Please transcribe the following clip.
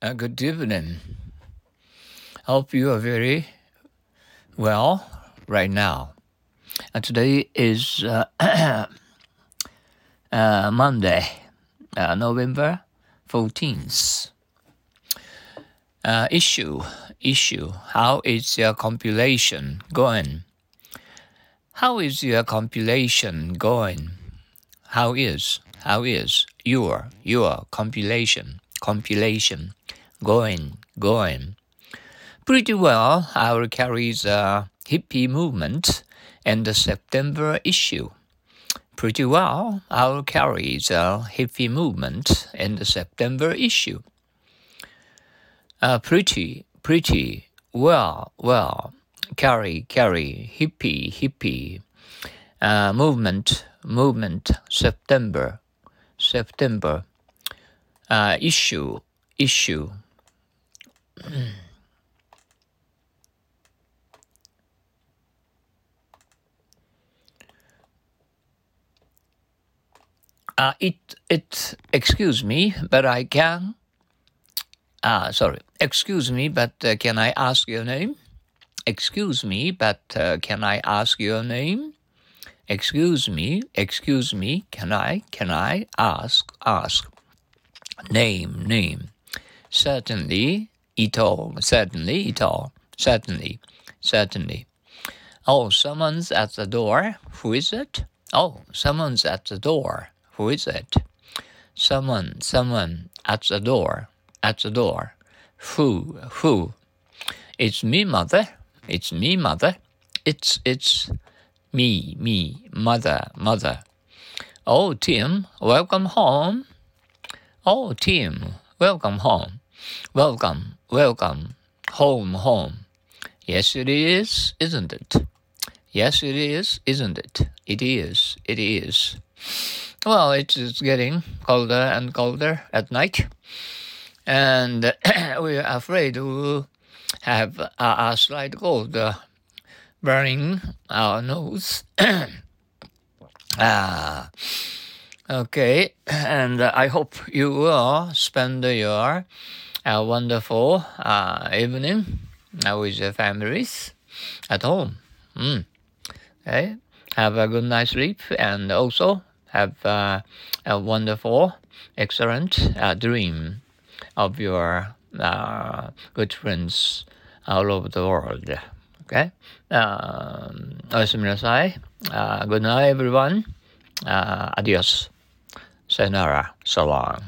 Uh, good evening. I Hope you are very well right now. Uh, today is uh, uh, Monday, uh, November 14th. Uh, issue, issue. How is your compilation going? How is your compilation going? How is, how is your, your compilation, compilation going, going? Pretty well. Our carries a hippie movement and the September issue. Pretty well. Our carries a hippie movement and the September issue. Uh, pretty, pretty well, well. Carry, carry, hippie, hippie. Uh, movement, movement. September, September. Uh, issue, issue. Uh, it it excuse me, but I can. Ah, sorry. Excuse me, but uh, can I ask your name? Excuse me, but uh, can I ask your name? Excuse me, excuse me, can I, can I ask, ask? Name, name. Certainly, Ito, certainly, Ito, certainly, certainly. Oh, someone's at the door. Who is it? Oh, someone's at the door. Who is it? Someone, someone at the door, at the door. Who, who? It's me, mother. It's me, mother. It's, it's me, me, mother, mother. Oh, Tim, welcome home. Oh, Tim, welcome home. Welcome, welcome, home, home. Yes, it is, isn't it? Yes, it is, isn't it? It is, it is. Well, it's getting colder and colder at night, and we're afraid we'll have a, a slight cold uh, burning our nose. ah, okay, and I hope you will spend your uh, wonderful uh, evening uh, with your families at home. Mm. Okay, have a good night's sleep, and also have uh, a wonderful, excellent uh, dream of your uh, good friends all over the world. Okay? Um, おやすみなさい。Uh, good night, everyone. Uh, adios. Sayonara. So long.